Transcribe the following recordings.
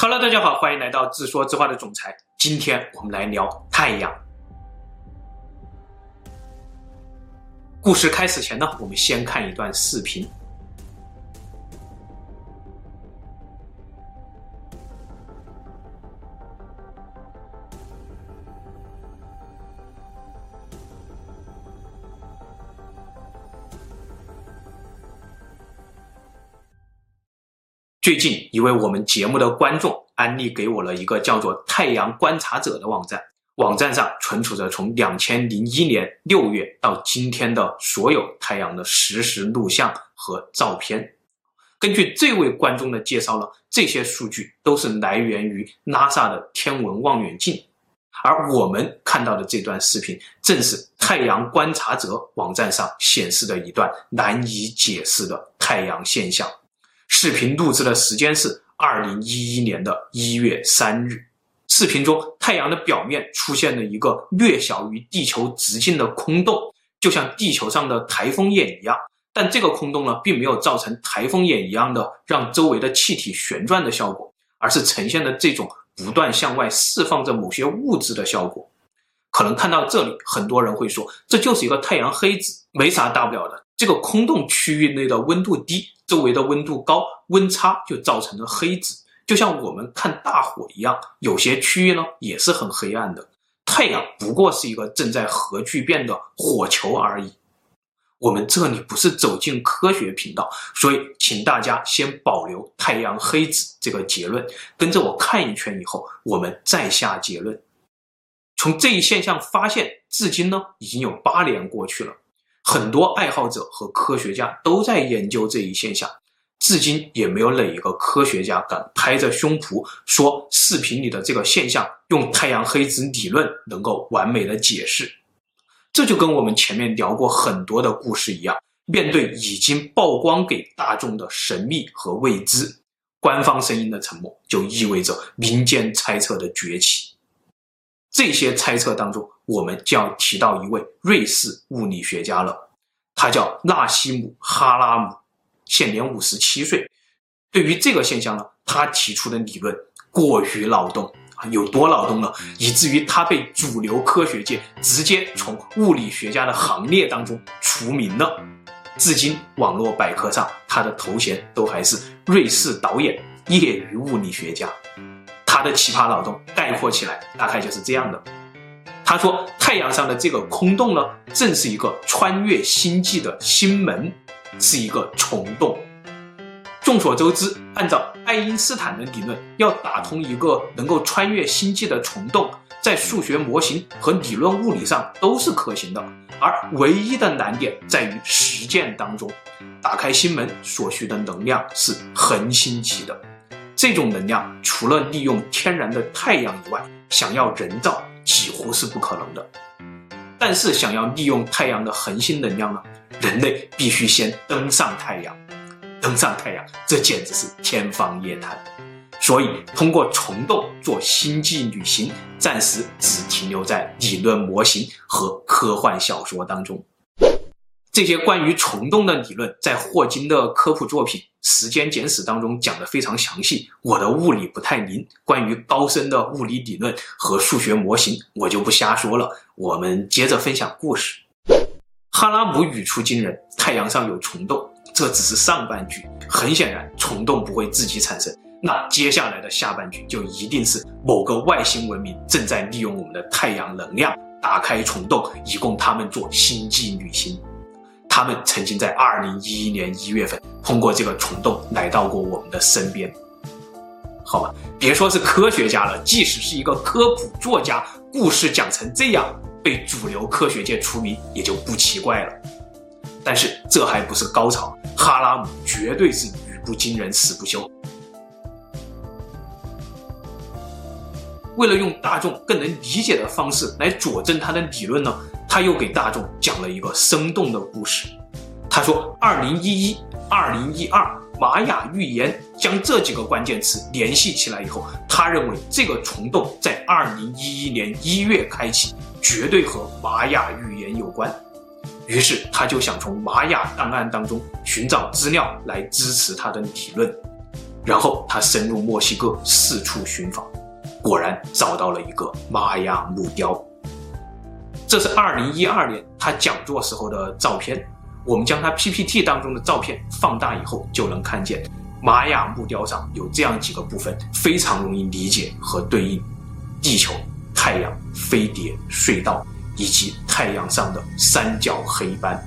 Hello，大家好，欢迎来到自说自话的总裁。今天我们来聊太阳。故事开始前呢，我们先看一段视频。最近，一位我们节目的观众安利给我了一个叫做“太阳观察者”的网站，网站上存储着从两千零一年六月到今天的所有太阳的实时录像和照片。根据这位观众的介绍呢，这些数据都是来源于拉萨的天文望远镜，而我们看到的这段视频正是“太阳观察者”网站上显示的一段难以解释的太阳现象。视频录制的时间是二零一一年的一月三日。视频中，太阳的表面出现了一个略小于地球直径的空洞，就像地球上的台风眼一样。但这个空洞呢，并没有造成台风眼一样的让周围的气体旋转的效果，而是呈现了这种不断向外释放着某些物质的效果。可能看到这里，很多人会说，这就是一个太阳黑子，没啥大不了的。这个空洞区域内的温度低。周围的温度高，温差就造成了黑子，就像我们看大火一样，有些区域呢也是很黑暗的。太阳不过是一个正在核聚变的火球而已。我们这里不是走进科学频道，所以请大家先保留太阳黑子这个结论，跟着我看一圈以后，我们再下结论。从这一现象发现至今呢，已经有八年过去了。很多爱好者和科学家都在研究这一现象，至今也没有哪一个科学家敢拍着胸脯说视频里的这个现象用太阳黑子理论能够完美的解释。这就跟我们前面聊过很多的故事一样，面对已经曝光给大众的神秘和未知，官方声音的沉默就意味着民间猜测的崛起。这些猜测当中，我们就要提到一位瑞士物理学家了，他叫纳西姆·哈拉姆，现年五十七岁。对于这个现象呢，他提出的理论过于脑洞啊，有多脑洞呢？以至于他被主流科学界直接从物理学家的行列当中除名了。至今，网络百科上他的头衔都还是瑞士导演、业余物理学家。他的奇葩脑洞概括起来，大概就是这样的。他说：“太阳上的这个空洞呢，正是一个穿越星际的星门，是一个虫洞。众所周知，按照爱因斯坦的理论，要打通一个能够穿越星际的虫洞，在数学模型和理论物理上都是可行的。而唯一的难点在于实践当中，打开星门所需的能量是恒星级的。这种能量除了利用天然的太阳以外，想要人造。”几乎是不可能的，但是想要利用太阳的恒星能量呢，人类必须先登上太阳。登上太阳，这简直是天方夜谭。所以，通过虫洞做星际旅行，暂时只停留在理论模型和科幻小说当中。这些关于虫洞的理论，在霍金的科普作品《时间简史》当中讲得非常详细。我的物理不太灵，关于高深的物理理论和数学模型，我就不瞎说了。我们接着分享故事。哈拉姆语出惊人：太阳上有虫洞，这只是上半句。很显然，虫洞不会自己产生。那接下来的下半句就一定是某个外星文明正在利用我们的太阳能量打开虫洞，以供他们做星际旅行。他们曾经在二零一一年一月份通过这个虫洞来到过我们的身边，好吧，别说是科学家了，即使是一个科普作家，故事讲成这样，被主流科学界除名也就不奇怪了。但是这还不是高潮，哈拉姆绝对是语不惊人死不休。为了用大众更能理解的方式来佐证他的理论呢，他又给大众讲了一个生动的故事。他说，二零一一、二零一二玛雅预言将这几个关键词联系起来以后，他认为这个虫洞在二零一一年一月开启，绝对和玛雅预言有关。于是他就想从玛雅档案当中寻找资料来支持他的理论。然后他深入墨西哥，四处寻访，果然找到了一个玛雅木雕。这是二零一二年他讲座时候的照片。我们将他 PPT 当中的照片放大以后，就能看见玛雅木雕上有这样几个部分，非常容易理解和对应：地球、太阳、飞碟、隧道，以及太阳上的三角黑斑。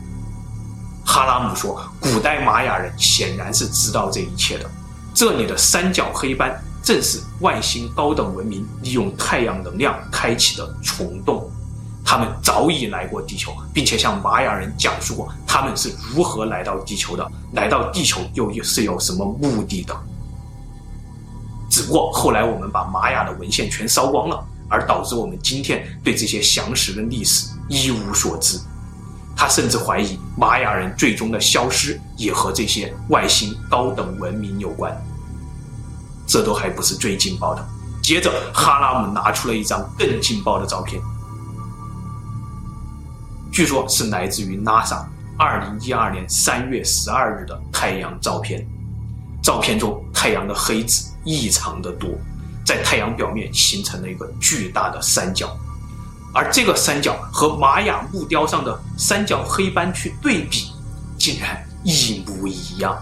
哈拉姆说，古代玛雅人显然是知道这一切的。这里的三角黑斑正是外星高等文明利用太阳能量开启的虫洞。他们早已来过地球，并且向玛雅人讲述过他们是如何来到地球的，来到地球又是有什么目的的。只不过后来我们把玛雅的文献全烧光了，而导致我们今天对这些详实的历史一无所知。他甚至怀疑玛雅人最终的消失也和这些外星高等文明有关。这都还不是最劲爆的。接着，哈拉姆拿出了一张更劲爆的照片。据说，是来自于 NASA 二零一二年三月十二日的太阳照片。照片中，太阳的黑子异常的多，在太阳表面形成了一个巨大的三角，而这个三角和玛雅木雕上的三角黑斑去对比，竟然一模一样。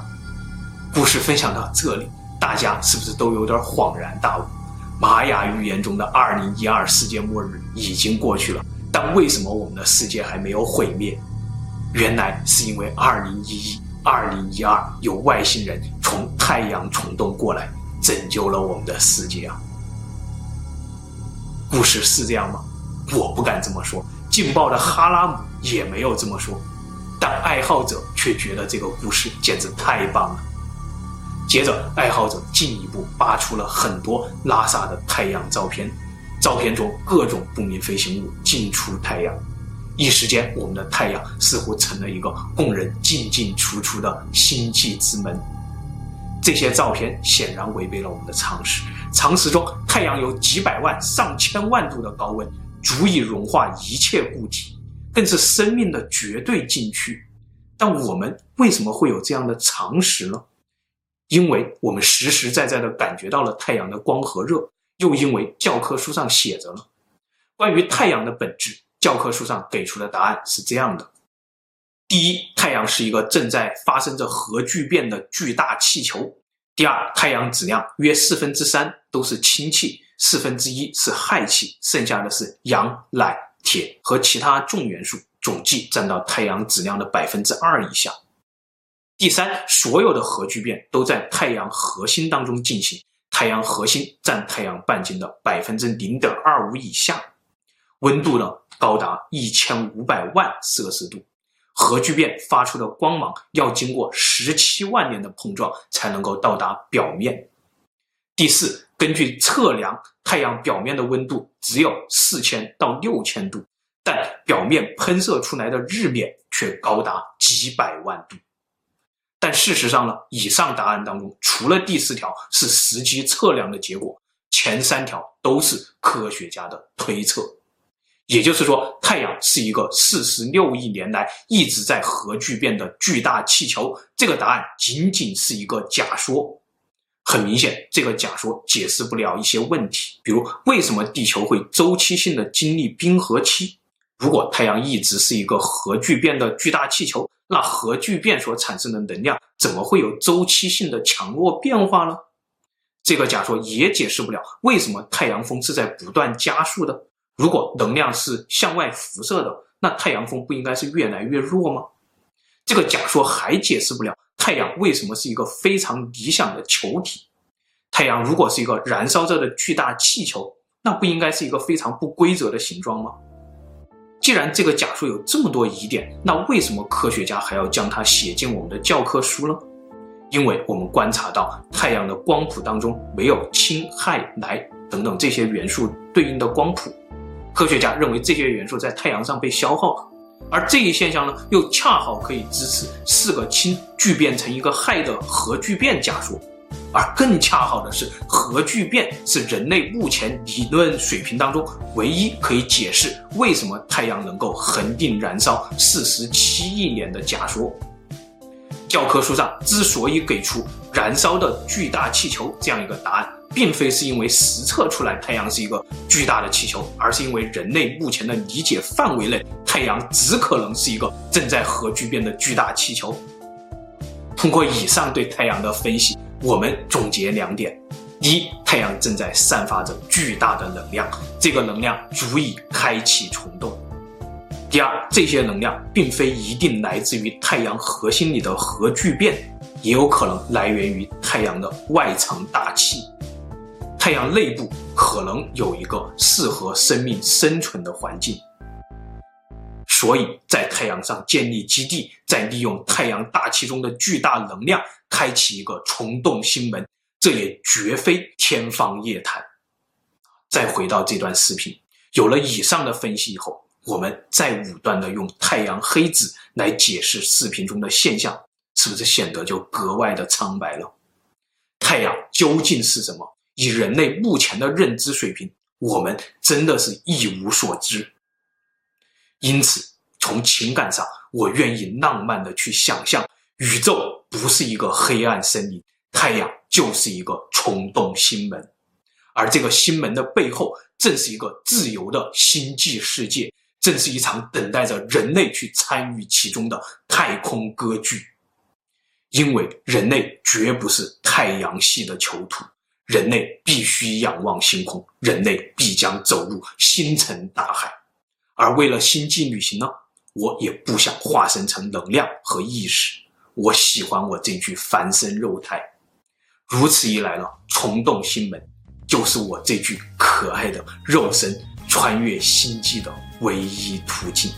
故事分享到这里，大家是不是都有点恍然大悟？玛雅预言中的二零一二世界末日已经过去了。但为什么我们的世界还没有毁灭？原来是因为2011、2012有外星人从太阳虫洞过来，拯救了我们的世界啊！故事是这样吗？我不敢这么说，劲爆的哈拉姆也没有这么说，但爱好者却觉得这个故事简直太棒了。接着，爱好者进一步扒出了很多拉萨的太阳照片。照片中各种不明飞行物进出太阳，一时间我们的太阳似乎成了一个供人进进出出的星际之门。这些照片显然违背了我们的常识。常识中，太阳有几百万、上千万度的高温，足以融化一切固体，更是生命的绝对禁区。但我们为什么会有这样的常识呢？因为我们实实在在地感觉到了太阳的光和热。又因为教科书上写着了关于太阳的本质，教科书上给出的答案是这样的：第一，太阳是一个正在发生着核聚变的巨大气球；第二，太阳质量约四分之三都是氢气，四分之一是氦气，剩下的是氧、氖、铁和其他重元素，总计占到太阳质量的百分之二以下；第三，所有的核聚变都在太阳核心当中进行。太阳核心占太阳半径的百分之零点二五以下，温度呢高达一千五百万摄氏度，核聚变发出的光芒要经过十七万年的碰撞才能够到达表面。第四，根据测量，太阳表面的温度只有四千到六千度，但表面喷射出来的日冕却高达几百万度。但事实上呢，以上答案当中，除了第四条是实际测量的结果，前三条都是科学家的推测。也就是说，太阳是一个四十六亿年来一直在核聚变的巨大气球。这个答案仅仅是一个假说。很明显，这个假说解释不了一些问题，比如为什么地球会周期性的经历冰河期？如果太阳一直是一个核聚变的巨大气球，那核聚变所产生的能量怎么会有周期性的强弱变化呢？这个假说也解释不了为什么太阳风是在不断加速的。如果能量是向外辐射的，那太阳风不应该是越来越弱吗？这个假说还解释不了太阳为什么是一个非常理想的球体。太阳如果是一个燃烧着的巨大气球，那不应该是一个非常不规则的形状吗？既然这个假说有这么多疑点，那为什么科学家还要将它写进我们的教科书呢？因为我们观察到太阳的光谱当中没有氢、氦、氖等等这些元素对应的光谱，科学家认为这些元素在太阳上被消耗了，而这一现象呢，又恰好可以支持四个氢聚变成一个氦的核聚变假说。而更恰好的是，核聚变是人类目前理论水平当中唯一可以解释为什么太阳能够恒定燃烧四十七亿年的假说。教科书上之所以给出燃烧的巨大气球这样一个答案，并非是因为实测出来太阳是一个巨大的气球，而是因为人类目前的理解范围内，太阳只可能是一个正在核聚变的巨大气球。通过以上对太阳的分析，我们总结两点：一，太阳正在散发着巨大的能量，这个能量足以开启虫洞；第二，这些能量并非一定来自于太阳核心里的核聚变，也有可能来源于太阳的外层大气。太阳内部可能有一个适合生命生存的环境，所以在太阳上建立基地，再利用太阳大气中的巨大能量，开启一个虫洞心门，这也绝非天方夜谭。再回到这段视频，有了以上的分析以后，我们再武断的用太阳黑子来解释视频中的现象，是不是显得就格外的苍白了？太阳究竟是什么？以人类目前的认知水平，我们真的是一无所知。因此，从情感上，我愿意浪漫的去想象，宇宙不是一个黑暗森林，太阳就是一个虫洞心门，而这个心门的背后，正是一个自由的星际世界，正是一场等待着人类去参与其中的太空歌剧。因为人类绝不是太阳系的囚徒。人类必须仰望星空，人类必将走入星辰大海。而为了星际旅行呢，我也不想化身成能量和意识。我喜欢我这具凡身肉胎。如此一来呢，虫洞心门就是我这具可爱的肉身穿越星际的唯一途径。